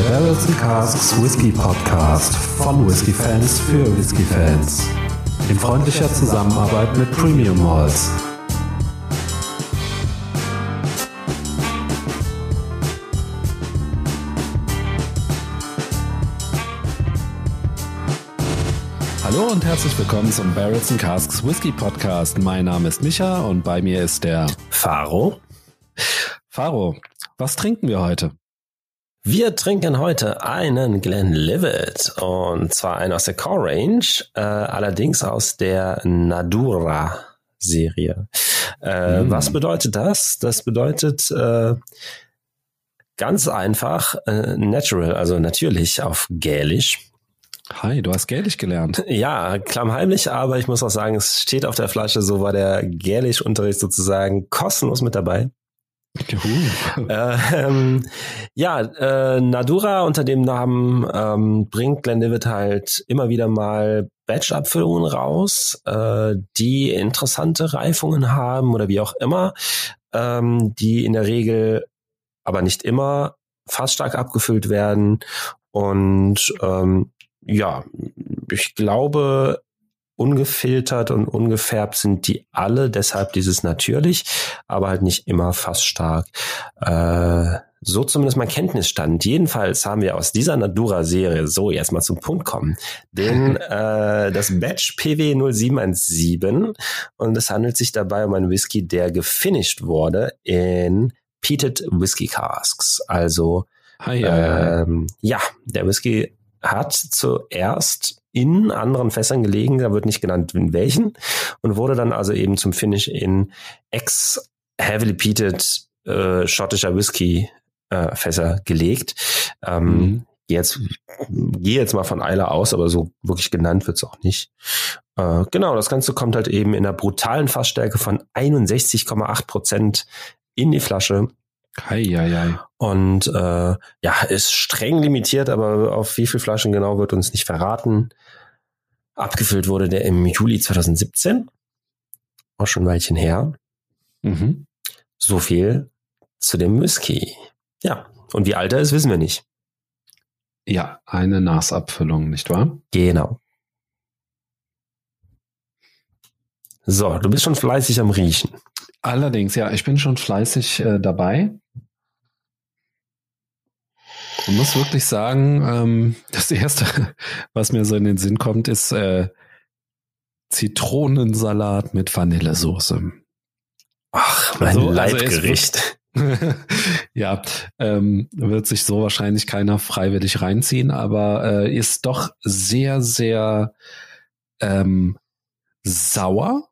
Der Barrels and Casks Whisky Podcast von Whisky Fans für Whisky Fans. In freundlicher Zusammenarbeit mit Premium Malls. Hallo und herzlich willkommen zum Barrels and Casks Whisky Podcast. Mein Name ist Micha und bei mir ist der Faro. Faro, was trinken wir heute? Wir trinken heute einen Glenlivet und zwar einen aus der Core Range, äh, allerdings aus der Nadura Serie. Äh, mm. Was bedeutet das? Das bedeutet äh, ganz einfach äh, natural, also natürlich auf Gälisch. Hi, du hast Gälisch gelernt. Ja, klammheimlich, aber ich muss auch sagen, es steht auf der Flasche, so war der Gälisch-Unterricht sozusagen kostenlos mit dabei. Ähm, ja, äh, Nadura unter dem Namen ähm, bringt Glenlivet halt immer wieder mal Batch-Abfüllungen raus, äh, die interessante Reifungen haben oder wie auch immer, ähm, die in der Regel, aber nicht immer, fast stark abgefüllt werden. Und ähm, ja, ich glaube, ungefiltert und ungefärbt sind die alle, deshalb dieses natürlich, aber halt nicht immer fast stark. Äh, so zumindest mein Kenntnisstand. Jedenfalls haben wir aus dieser Nadura-Serie, so jetzt mal zum Punkt kommen, den, äh, das Batch PW 0717 und es handelt sich dabei um einen Whisky, der gefinished wurde in Peated Whisky Casks. Also hi, hi, ähm, ja, der Whisky hat zuerst in anderen Fässern gelegen, da wird nicht genannt in welchen, und wurde dann also eben zum Finish in ex heavily peated äh, schottischer Whisky äh, Fässer gelegt. Ähm, mhm. Jetzt gehe jetzt mal von Eiler aus, aber so wirklich genannt wird's auch nicht. Äh, genau, das Ganze kommt halt eben in einer brutalen Fassstärke von 61,8 Prozent in die Flasche. Hei, hei, hei. Und äh, ja, ist streng limitiert, aber auf wie viele Flaschen genau wird uns nicht verraten. Abgefüllt wurde der im Juli 2017. Auch schon ein Weilchen her. Mhm. So viel zu dem Whisky. Ja, und wie alt er ist, wissen wir nicht. Ja, eine Nasabfüllung, nicht wahr? Genau. So, du bist schon fleißig am Riechen. Allerdings, ja, ich bin schon fleißig äh, dabei. Ich muss wirklich sagen, ähm, das erste, was mir so in den Sinn kommt, ist äh, Zitronensalat mit Vanillesoße. Ach, mein also, Leibgericht. Also ja, ähm, wird sich so wahrscheinlich keiner freiwillig reinziehen, aber äh, ist doch sehr, sehr ähm, sauer.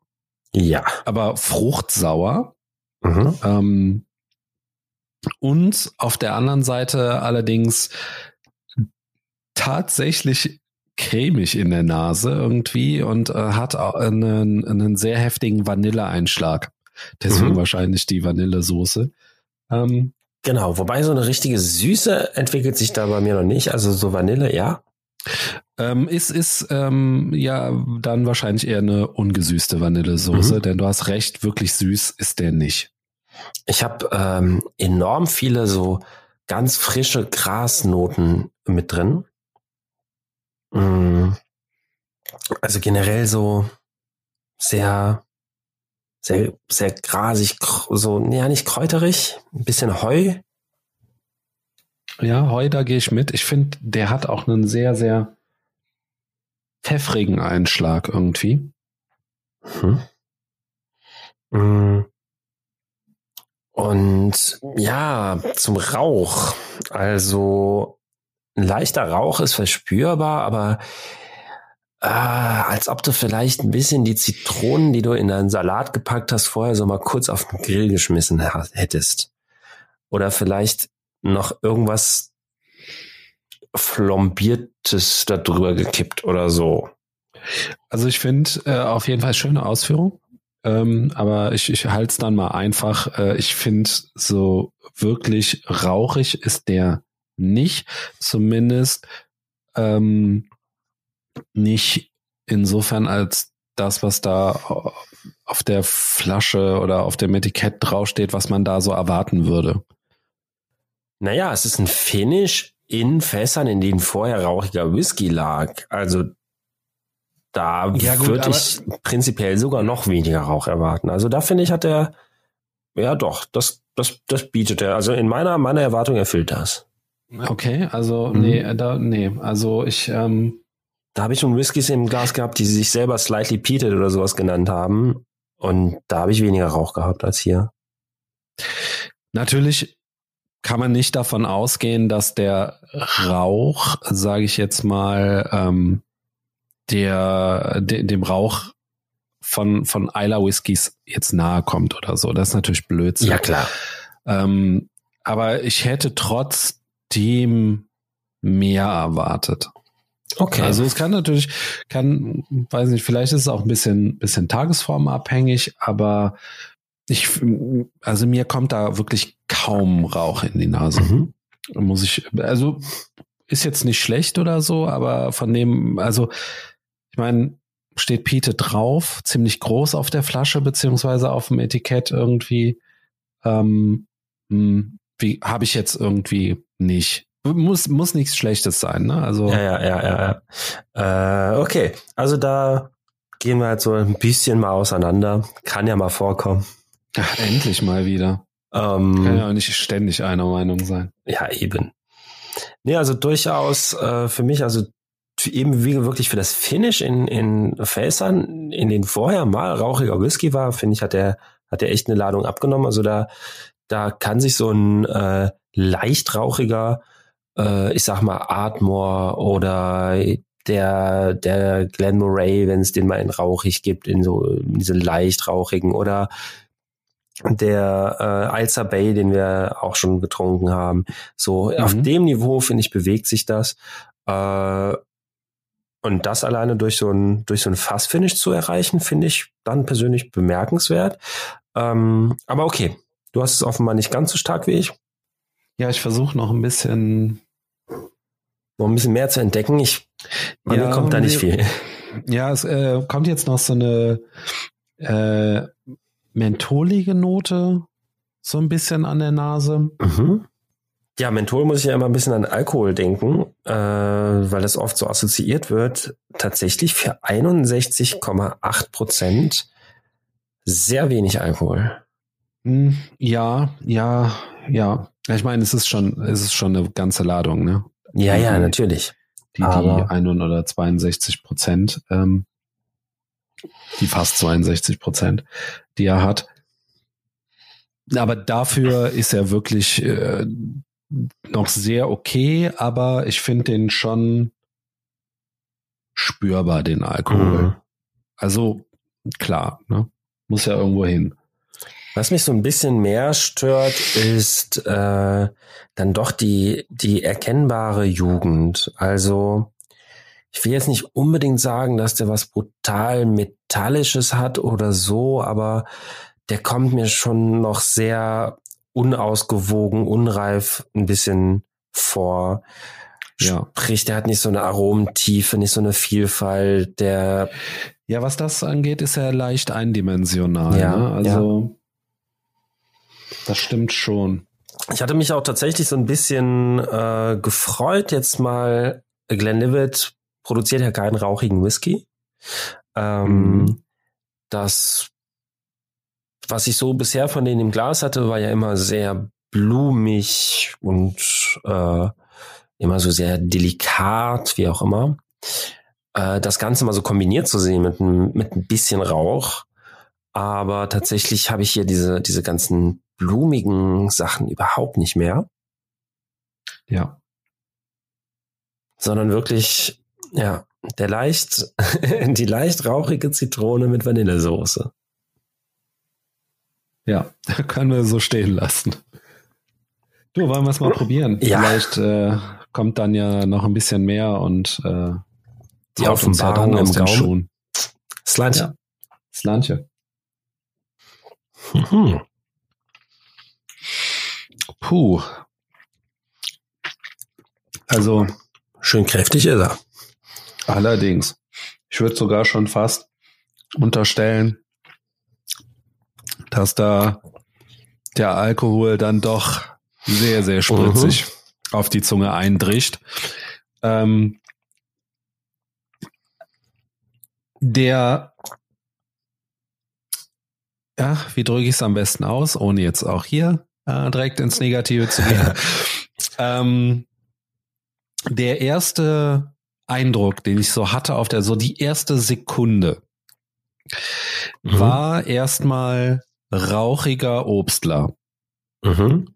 Ja. Aber fruchtsauer. Mhm. Ähm, und auf der anderen Seite allerdings tatsächlich cremig in der Nase irgendwie und äh, hat einen, einen sehr heftigen Vanilleeinschlag. Deswegen mhm. wahrscheinlich die Vanillesoße. Ähm, genau, wobei so eine richtige Süße entwickelt sich da bei mir noch nicht. Also so Vanille, ja. Ähm, ist ist ähm, ja dann wahrscheinlich eher eine ungesüßte Vanillesoße, mhm. denn du hast recht, wirklich süß ist der nicht. Ich habe ähm, enorm viele so ganz frische Grasnoten mit drin. Mm. Also generell so sehr, sehr, sehr grasig, so, ja, nicht kräuterig, ein bisschen Heu. Ja, Heu, da gehe ich mit. Ich finde, der hat auch einen sehr, sehr pfeffrigen Einschlag irgendwie. Hm. Mm. Und ja, zum Rauch. Also ein leichter Rauch ist verspürbar, aber äh, als ob du vielleicht ein bisschen die Zitronen, die du in deinen Salat gepackt hast, vorher so mal kurz auf den Grill geschmissen hättest. Oder vielleicht noch irgendwas Flombiertes da drüber gekippt oder so. Also ich finde äh, auf jeden Fall schöne Ausführung. Ähm, aber ich, ich halte es dann mal einfach. Äh, ich finde, so wirklich rauchig ist der nicht. Zumindest ähm, nicht insofern als das, was da auf der Flasche oder auf dem Etikett draufsteht, was man da so erwarten würde. Naja, es ist ein Finish in Fässern, in denen vorher rauchiger Whisky lag. Also da ja, würde ich prinzipiell sogar noch weniger Rauch erwarten. Also da finde ich, hat er, ja doch, das, das, das bietet er. Also in meiner, meiner Erwartung erfüllt das. Okay, also mhm. nee, da, nee, also ich, ähm, da habe ich schon Whiskys im Glas gehabt, die sich selber slightly peated oder sowas genannt haben. Und da habe ich weniger Rauch gehabt als hier. Natürlich kann man nicht davon ausgehen, dass der Rauch, sage ich jetzt mal, ähm, der, de, dem Rauch von, von Isla Whiskys jetzt nahe kommt oder so. Das ist natürlich Blödsinn. Ja, klar. Ähm, aber ich hätte trotzdem mehr erwartet. Okay. Also es kann natürlich, kann, weiß nicht, vielleicht ist es auch ein bisschen, bisschen tagesformabhängig, aber ich, also mir kommt da wirklich kaum Rauch in die Nase. Mhm. Muss ich, also ist jetzt nicht schlecht oder so, aber von dem, also ich meine, steht Pete drauf, ziemlich groß auf der Flasche beziehungsweise auf dem Etikett irgendwie. Ähm, hm, wie habe ich jetzt irgendwie nicht. Muss muss nichts Schlechtes sein, ne? Also ja ja ja ja. ja. Äh, okay, also da gehen wir halt so ein bisschen mal auseinander. Kann ja mal vorkommen. Ach, endlich mal wieder. Ähm, Kann ja auch nicht ständig einer Meinung sein. Ja, eben. Nee, also durchaus äh, für mich, also eben wie wirklich für das Finish in, in Fässern, in denen vorher mal rauchiger Whisky war, finde ich, hat der, hat der echt eine Ladung abgenommen. Also da, da kann sich so ein äh, leicht rauchiger, äh, ich sag mal, Ardmore oder der, der Glen Moray, wenn es den mal in rauchig gibt, in so in diese leicht rauchigen oder der äh, Alza Bay, den wir auch schon getrunken haben. So mhm. auf dem Niveau finde ich bewegt sich das. Äh, und das alleine durch so ein durch so ein Fassfinish zu erreichen, finde ich dann persönlich bemerkenswert. Ähm, aber okay, du hast es offenbar nicht ganz so stark wie ich. Ja, ich versuche noch ein bisschen noch ein bisschen mehr zu entdecken. Ich bei ja, mir kommt da nicht viel. Ja, es äh, kommt jetzt noch so eine äh, mentholige Note so ein bisschen an der Nase. Mhm. Ja, Menthol muss ich ja immer ein bisschen an Alkohol denken, äh, weil das oft so assoziiert wird. Tatsächlich für 61,8 Prozent sehr wenig Alkohol. Hm, ja, ja, ja. Ich meine, es ist schon, es ist schon eine ganze Ladung, ne? Ja, ja, natürlich. Die, die 61 oder 62 Prozent. Ähm, die fast 62 Prozent, die er hat. Aber dafür ist er wirklich äh, noch sehr okay, aber ich finde den schon spürbar, den Alkohol. Mhm. Also klar, ne? muss ja irgendwo hin. Was mich so ein bisschen mehr stört, ist äh, dann doch die, die erkennbare Jugend. Also ich will jetzt nicht unbedingt sagen, dass der was brutal Metallisches hat oder so, aber der kommt mir schon noch sehr unausgewogen, unreif ein bisschen vor. Ja. Sprich, der hat nicht so eine Aromentiefe, nicht so eine Vielfalt, der Ja, was das angeht, ist er leicht eindimensional. Ja, ne? Also ja. das stimmt schon. Ich hatte mich auch tatsächlich so ein bisschen äh, gefreut, jetzt mal Glenlivet produziert ja keinen rauchigen Whisky. Ähm, mhm. Das, was ich so bisher von denen im Glas hatte, war ja immer sehr blumig und äh, immer so sehr delikat, wie auch immer. Äh, das Ganze mal so kombiniert zu sehen mit, mit ein bisschen Rauch. Aber tatsächlich habe ich hier diese, diese ganzen blumigen Sachen überhaupt nicht mehr. Ja. Sondern wirklich ja, der leicht, die leicht rauchige Zitrone mit Vanillesoße. Ja, können wir so stehen lassen. Du, wollen wir es mal probieren? Ja. Vielleicht äh, kommt dann ja noch ein bisschen mehr und äh, die Offenbarung ja aus den Schuhen. Slantje. Ja. Slantje. Mhm. Puh. Also. Schön kräftig ist er. Allerdings. Ich würde sogar schon fast unterstellen, dass da der Alkohol dann doch sehr, sehr spritzig. auf die Zunge eindrischt. Ähm, der, ja, wie drücke ich es am besten aus, ohne jetzt auch hier äh, direkt ins Negative zu gehen. ähm, der erste Eindruck, den ich so hatte auf der, so die erste Sekunde, mhm. war erstmal rauchiger Obstler. Mhm.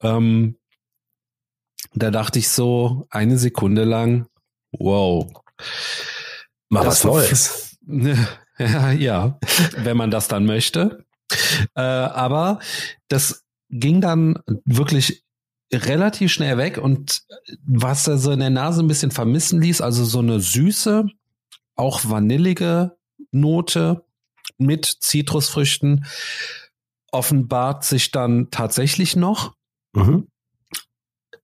Ähm, da dachte ich so eine Sekunde lang, wow. Mal was Neues. Ja, ja, wenn man das dann möchte. Äh, aber das ging dann wirklich relativ schnell weg und was er so in der Nase ein bisschen vermissen ließ, also so eine süße, auch vanillige Note mit Zitrusfrüchten offenbart sich dann tatsächlich noch. Mhm.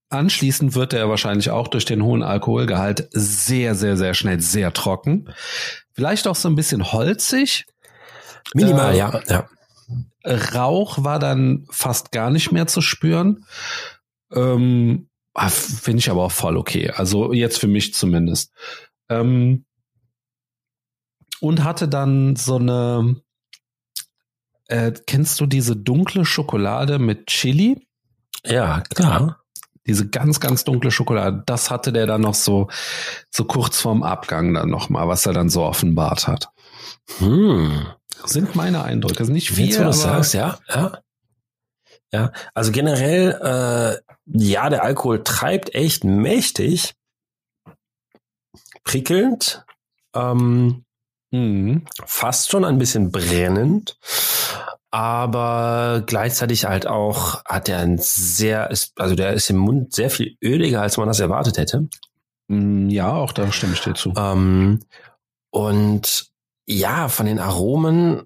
Anschließend wird er wahrscheinlich auch durch den hohen Alkoholgehalt sehr, sehr, sehr schnell sehr trocken. Vielleicht auch so ein bisschen holzig. Minimal, äh, ja. ja. Rauch war dann fast gar nicht mehr zu spüren. Ähm, ah, Finde ich aber auch voll okay. Also jetzt für mich zumindest. Ähm, und hatte dann so eine, äh, kennst du diese dunkle Schokolade mit Chili? Ja, klar. Diese ganz, ganz dunkle Schokolade, das hatte der dann noch so, so kurz vorm Abgang dann nochmal, was er dann so offenbart hat. Hm. Sind meine Eindrücke. Ist nicht viel, Jetzt, aber sagst, ja, ja. Ja, also generell, äh, ja, der Alkohol treibt echt mächtig, prickelnd, ähm, mhm. fast schon ein bisschen brennend aber gleichzeitig halt auch hat er ein sehr, also der ist im Mund sehr viel öliger, als man das erwartet hätte. Mm, ja, auch da stimme ich dir zu. Ähm, und ja, von den Aromen,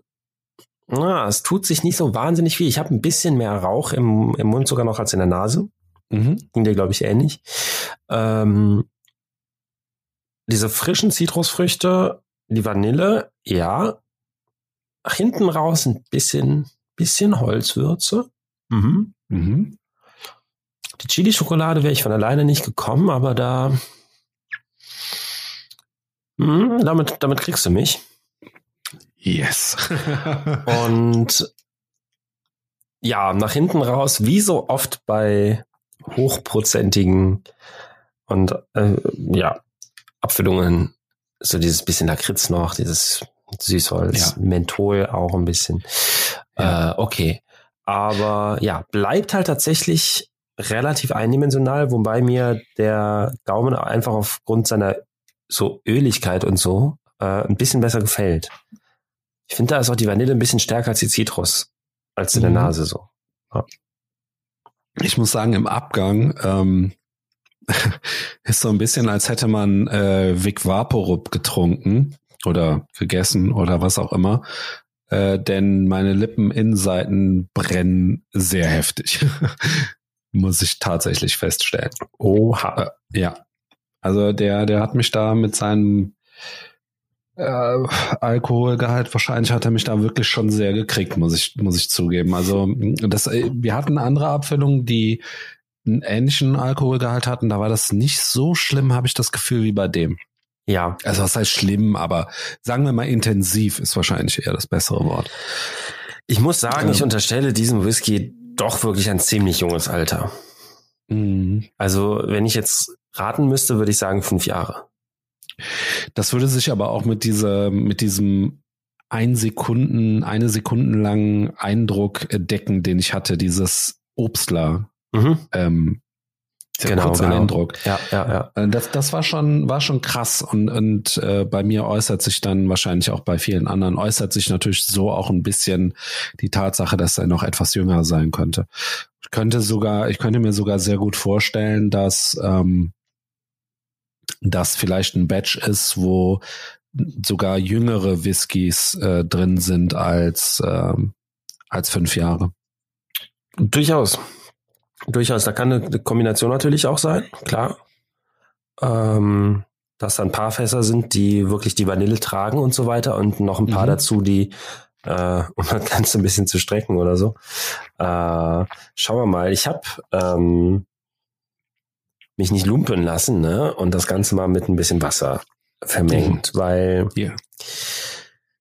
na, es tut sich nicht so wahnsinnig viel. Ich habe ein bisschen mehr Rauch im, im Mund sogar noch als in der Nase. Mhm. Ging dir, glaube ich, ähnlich. Ähm, diese frischen Zitrusfrüchte, die Vanille, ja, hinten raus ein bisschen, bisschen Holzwürze. Mhm. Mhm. Die Chili-Schokolade wäre ich von alleine nicht gekommen, aber da, mh, hm, damit, damit kriegst du mich. Yes. Und ja, nach hinten raus, wie so oft bei hochprozentigen und äh, ja, Abfüllungen, so dieses bisschen Lakritz noch, dieses Süßholz, ja. Menthol auch ein bisschen. Ja. Äh, okay. Aber ja, bleibt halt tatsächlich relativ eindimensional, wobei mir der Gaumen einfach aufgrund seiner so Öligkeit und so äh, ein bisschen besser gefällt. Ich finde, da ist auch die Vanille ein bisschen stärker als die Zitrus, als in mhm. der Nase so. Ja. Ich muss sagen, im Abgang ähm, ist so ein bisschen, als hätte man äh, Vic Vaporub getrunken oder gegessen oder was auch immer. Äh, denn meine Lippeninnenseiten brennen sehr heftig. Muss ich tatsächlich feststellen. Oha. Äh, ja. Also der, der hat mich da mit seinem äh, Alkoholgehalt, wahrscheinlich hat er mich da wirklich schon sehr gekriegt, muss ich, muss ich zugeben. Also das, äh, wir hatten andere Abfüllungen, die einen ähnlichen Alkoholgehalt hatten. Da war das nicht so schlimm, habe ich das Gefühl, wie bei dem. Ja. Also was heißt schlimm, aber sagen wir mal intensiv ist wahrscheinlich eher das bessere Wort. Ich muss sagen, ähm, ich unterstelle diesem Whisky doch wirklich ein ziemlich junges Alter. Mhm. Also wenn ich jetzt raten müsste, würde ich sagen fünf Jahre. Das würde sich aber auch mit dieser, mit diesem ein Sekunden, eine Sekunden langen Eindruck decken, den ich hatte, dieses Obstler. Mhm. Ähm, genau, genau. Eindruck. Ja, ja, ja. Äh, das, das war schon, war schon krass und, und äh, bei mir äußert sich dann wahrscheinlich auch bei vielen anderen äußert sich natürlich so auch ein bisschen die Tatsache, dass er noch etwas jünger sein könnte. Ich könnte sogar, ich könnte mir sogar sehr gut vorstellen, dass ähm, das vielleicht ein Batch ist, wo sogar jüngere Whiskys äh, drin sind als ähm, als fünf Jahre. Durchaus. Durchaus, da kann eine Kombination natürlich auch sein, klar. Ähm, dass da ein paar Fässer sind, die wirklich die Vanille tragen und so weiter und noch ein paar mhm. dazu, die äh, um das Ganze ein bisschen zu strecken oder so. Äh, schauen wir mal. Ich habe ähm, mich nicht lumpen lassen, ne? Und das Ganze mal mit ein bisschen Wasser vermengt, mhm. weil yeah.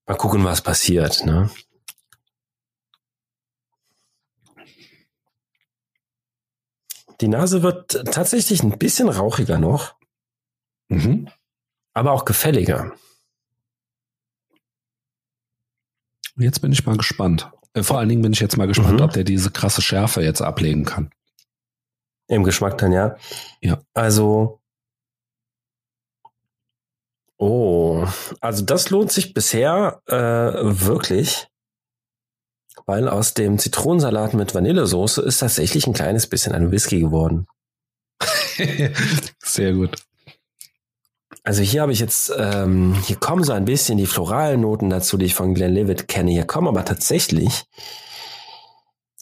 mal gucken, was passiert, ne? Die Nase wird tatsächlich ein bisschen rauchiger noch. Mhm. Aber auch gefälliger. Jetzt bin ich mal gespannt. Äh, vor allen Dingen bin ich jetzt mal gespannt, mhm. ob der diese krasse Schärfe jetzt ablegen kann. Im Geschmack dann, ja. Ja. Also. Oh, also das lohnt sich bisher äh, wirklich weil aus dem Zitronensalat mit Vanillesoße ist tatsächlich ein kleines bisschen ein Whisky geworden. Sehr gut. Also hier habe ich jetzt, ähm, hier kommen so ein bisschen die floralen Noten dazu, die ich von Glenlivet kenne. Hier kommen aber tatsächlich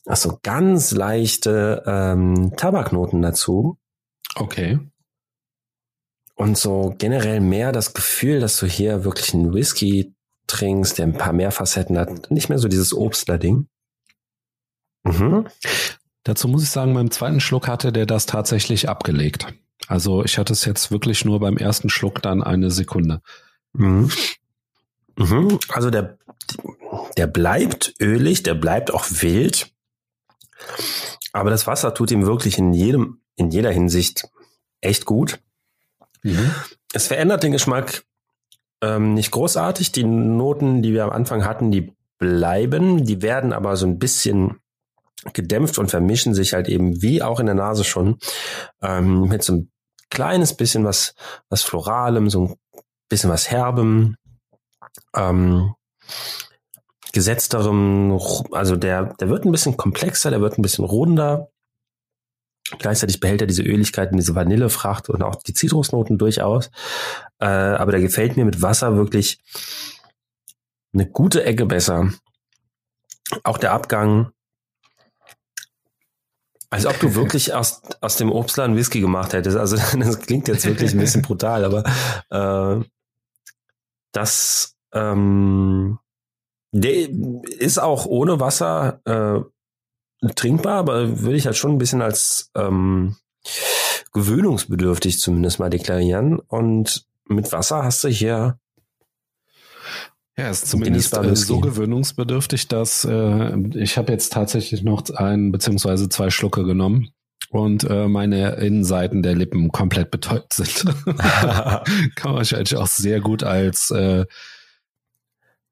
ach so ganz leichte ähm, Tabaknoten dazu. Okay. Und so generell mehr das Gefühl, dass du hier wirklich einen Whisky trinkst, der ein paar mehr Facetten hat. Nicht mehr so dieses Obstler-Ding. Mhm. Dazu muss ich sagen, beim zweiten Schluck hatte der das tatsächlich abgelegt. Also ich hatte es jetzt wirklich nur beim ersten Schluck dann eine Sekunde. Mhm. Mhm. Also der, der bleibt ölig, der bleibt auch wild. Aber das Wasser tut ihm wirklich in jedem, in jeder Hinsicht echt gut. Mhm. Es verändert den Geschmack ähm, nicht großartig. Die Noten, die wir am Anfang hatten, die bleiben. Die werden aber so ein bisschen gedämpft und vermischen sich halt eben wie auch in der Nase schon ähm, mit so ein kleines bisschen was, was Floralem, so ein bisschen was Herbem, ähm, gesetzterem, also der, der wird ein bisschen komplexer, der wird ein bisschen runder. Gleichzeitig behält er diese Öligkeit und diese Vanillefracht und auch die Zitrusnoten durchaus. Äh, aber der gefällt mir mit Wasser wirklich eine gute Ecke besser. Auch der Abgang, als ob du wirklich aus, aus dem Obstler Whisky gemacht hättest. Also das klingt jetzt wirklich ein bisschen brutal, aber äh, das ähm, der ist auch ohne Wasser äh, trinkbar, aber würde ich halt schon ein bisschen als ähm, gewöhnungsbedürftig zumindest mal deklarieren. Und mit Wasser hast du hier ja, ist zumindest äh, so gewöhnungsbedürftig, dass äh, ich habe jetzt tatsächlich noch ein beziehungsweise zwei Schlucke genommen und äh, meine Innenseiten der Lippen komplett betäubt sind. Kann man wahrscheinlich auch sehr gut als äh,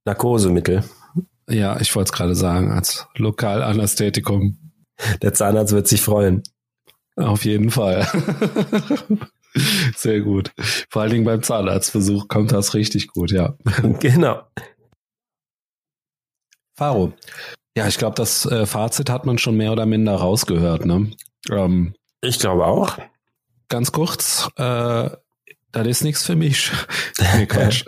Narkosemittel. Ja, ich wollte es gerade sagen, als Lokalanästhetikum. Der Zahnarzt wird sich freuen. Auf jeden Fall. Sehr gut. Vor allen Dingen beim Zahnarztbesuch kommt das richtig gut, ja. Genau. Faro. Ja, ich glaube, das äh, Fazit hat man schon mehr oder minder rausgehört, ne? Ähm, ich glaube auch. Ganz kurz, äh, das ist nichts für mich. nee, Quatsch.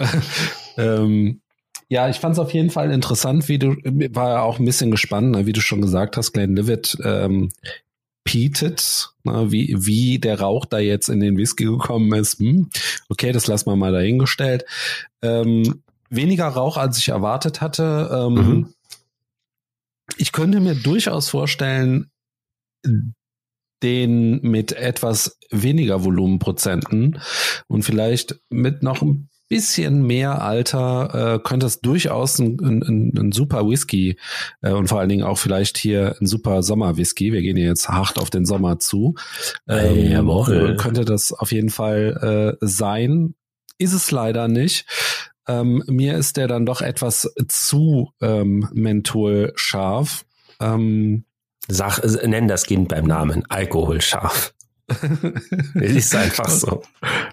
ähm, ja, ich fand es auf jeden Fall interessant, wie du, war auch ein bisschen gespannt, ne, wie du schon gesagt hast, Glenn Livet ähm, peated, ne, wie, wie der Rauch da jetzt in den Whisky gekommen ist. Hm, okay, das lassen wir mal dahingestellt. Ähm, weniger Rauch, als ich erwartet hatte. Ähm, mhm. Ich könnte mir durchaus vorstellen, den mit etwas weniger Volumenprozenten und vielleicht mit noch ein bisschen mehr Alter äh, könnte es durchaus ein, ein, ein super Whisky äh, und vor allen Dingen auch vielleicht hier ein super Sommer-Whisky. Wir gehen jetzt hart auf den Sommer zu. Ähm, Jawohl. Könnte das auf jeden Fall äh, sein. Ist es leider nicht. Ähm, mir ist der dann doch etwas zu ähm, menthol scharf. Ähm, Sag, nenn das Kind beim Namen. Alkohol scharf. Ist einfach so.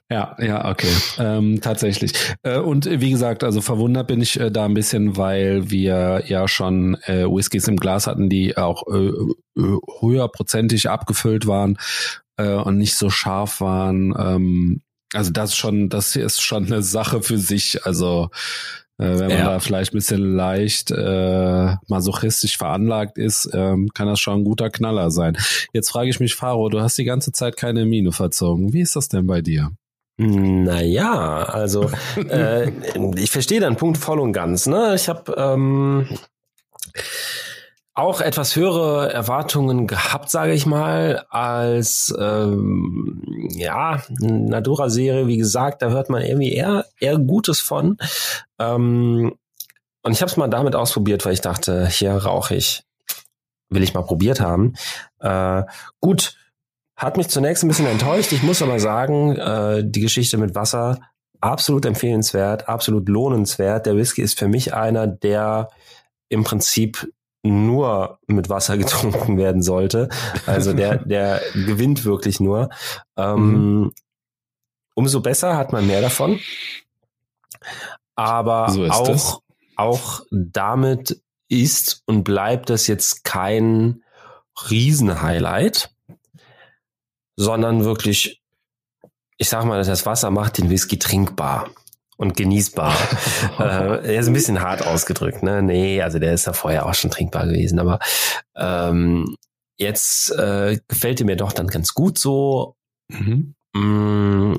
Ja, ja, okay. Ähm, tatsächlich. Äh, und wie gesagt, also verwundert bin ich äh, da ein bisschen, weil wir ja schon äh, Whiskys im Glas hatten, die auch äh, äh, höherprozentig abgefüllt waren äh, und nicht so scharf waren. Ähm, also das schon, das ist schon eine Sache für sich. Also äh, wenn man ja. da vielleicht ein bisschen leicht äh, masochistisch veranlagt ist, ähm, kann das schon ein guter Knaller sein. Jetzt frage ich mich, Faro, du hast die ganze Zeit keine Mine verzogen. Wie ist das denn bei dir? Naja, also äh, ich verstehe deinen Punkt voll und ganz. Ne? Ich habe ähm, auch etwas höhere Erwartungen gehabt, sage ich mal, als ähm, ja Nadura-Serie. Wie gesagt, da hört man irgendwie eher eher Gutes von. Ähm, und ich habe es mal damit ausprobiert, weil ich dachte, hier rauche ich, will ich mal probiert haben. Äh, gut, hat mich zunächst ein bisschen enttäuscht. Ich muss aber sagen, äh, die Geschichte mit Wasser absolut empfehlenswert, absolut lohnenswert. Der Whisky ist für mich einer, der im Prinzip nur mit Wasser getrunken werden sollte. Also der, der gewinnt wirklich nur. Ähm, mhm. Umso besser hat man mehr davon. Aber so auch, das. auch damit ist und bleibt das jetzt kein Riesenhighlight, sondern wirklich, ich sag mal, das Wasser macht den Whisky trinkbar und genießbar. äh, er ist ein bisschen hart ausgedrückt, ne? Nee, also der ist ja vorher auch schon trinkbar gewesen, aber ähm, jetzt äh, gefällt er mir doch dann ganz gut so. Mhm. Mm,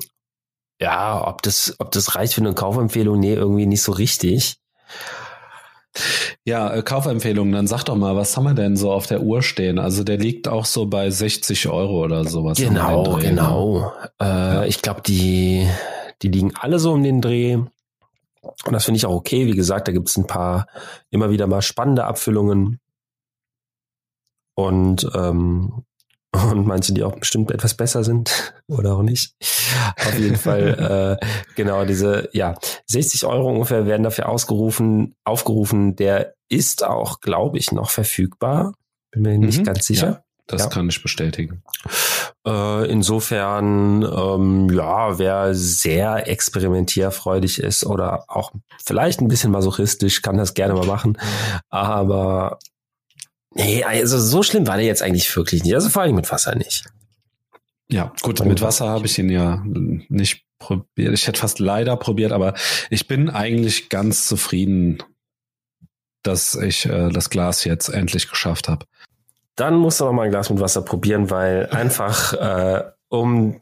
ja, ob das, ob das reicht für eine Kaufempfehlung, nee, irgendwie nicht so richtig. Ja, äh, Kaufempfehlung, dann sag doch mal, was haben wir denn so auf der Uhr stehen? Also der liegt auch so bei 60 Euro oder sowas. Genau, genau. Äh, ja. Ich glaube, die, die liegen alle so um den Dreh. Und das finde ich auch okay. Wie gesagt, da gibt es ein paar immer wieder mal spannende Abfüllungen. Und, ähm, und manche, die auch bestimmt etwas besser sind oder auch nicht. Auf jeden Fall, äh, genau, diese, ja, 60 Euro ungefähr werden dafür ausgerufen, aufgerufen. Der ist auch, glaube ich, noch verfügbar. Bin mir nicht mhm, ganz sicher. Ja, das ja. kann ich bestätigen. Äh, insofern, ähm, ja, wer sehr experimentierfreudig ist oder auch vielleicht ein bisschen masochistisch, kann das gerne mal machen. Aber nee, also so schlimm war der jetzt eigentlich wirklich nicht. Also vor allem mit Wasser nicht. Ja, gut, mit Wasser habe ich ihn ja nicht probiert. Ich hätte fast leider probiert, aber ich bin eigentlich ganz zufrieden, dass ich äh, das Glas jetzt endlich geschafft habe dann musst du noch mal ein Glas mit Wasser probieren, weil einfach äh, um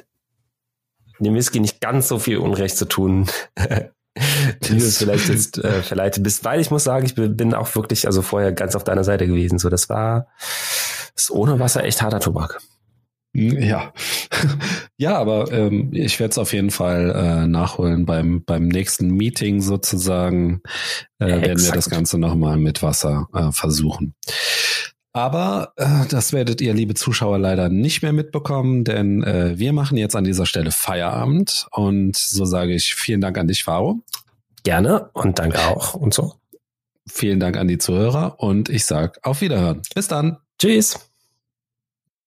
dem Whisky nicht ganz so viel Unrecht zu tun, wie du es vielleicht jetzt äh, verleitet bist. Weil ich muss sagen, ich bin auch wirklich also vorher ganz auf deiner Seite gewesen. So, das war ist ohne Wasser echt harter Tobak. Hm, ja, ja, aber ähm, ich werde es auf jeden Fall äh, nachholen beim beim nächsten Meeting sozusagen. Äh, ja, werden wir das Ganze nochmal mit Wasser äh, versuchen. Aber äh, das werdet ihr, liebe Zuschauer, leider nicht mehr mitbekommen, denn äh, wir machen jetzt an dieser Stelle Feierabend. Und so sage ich vielen Dank an dich, Faro. Gerne und danke auch und so. Vielen Dank an die Zuhörer und ich sage auf Wiederhören. Bis dann. Tschüss.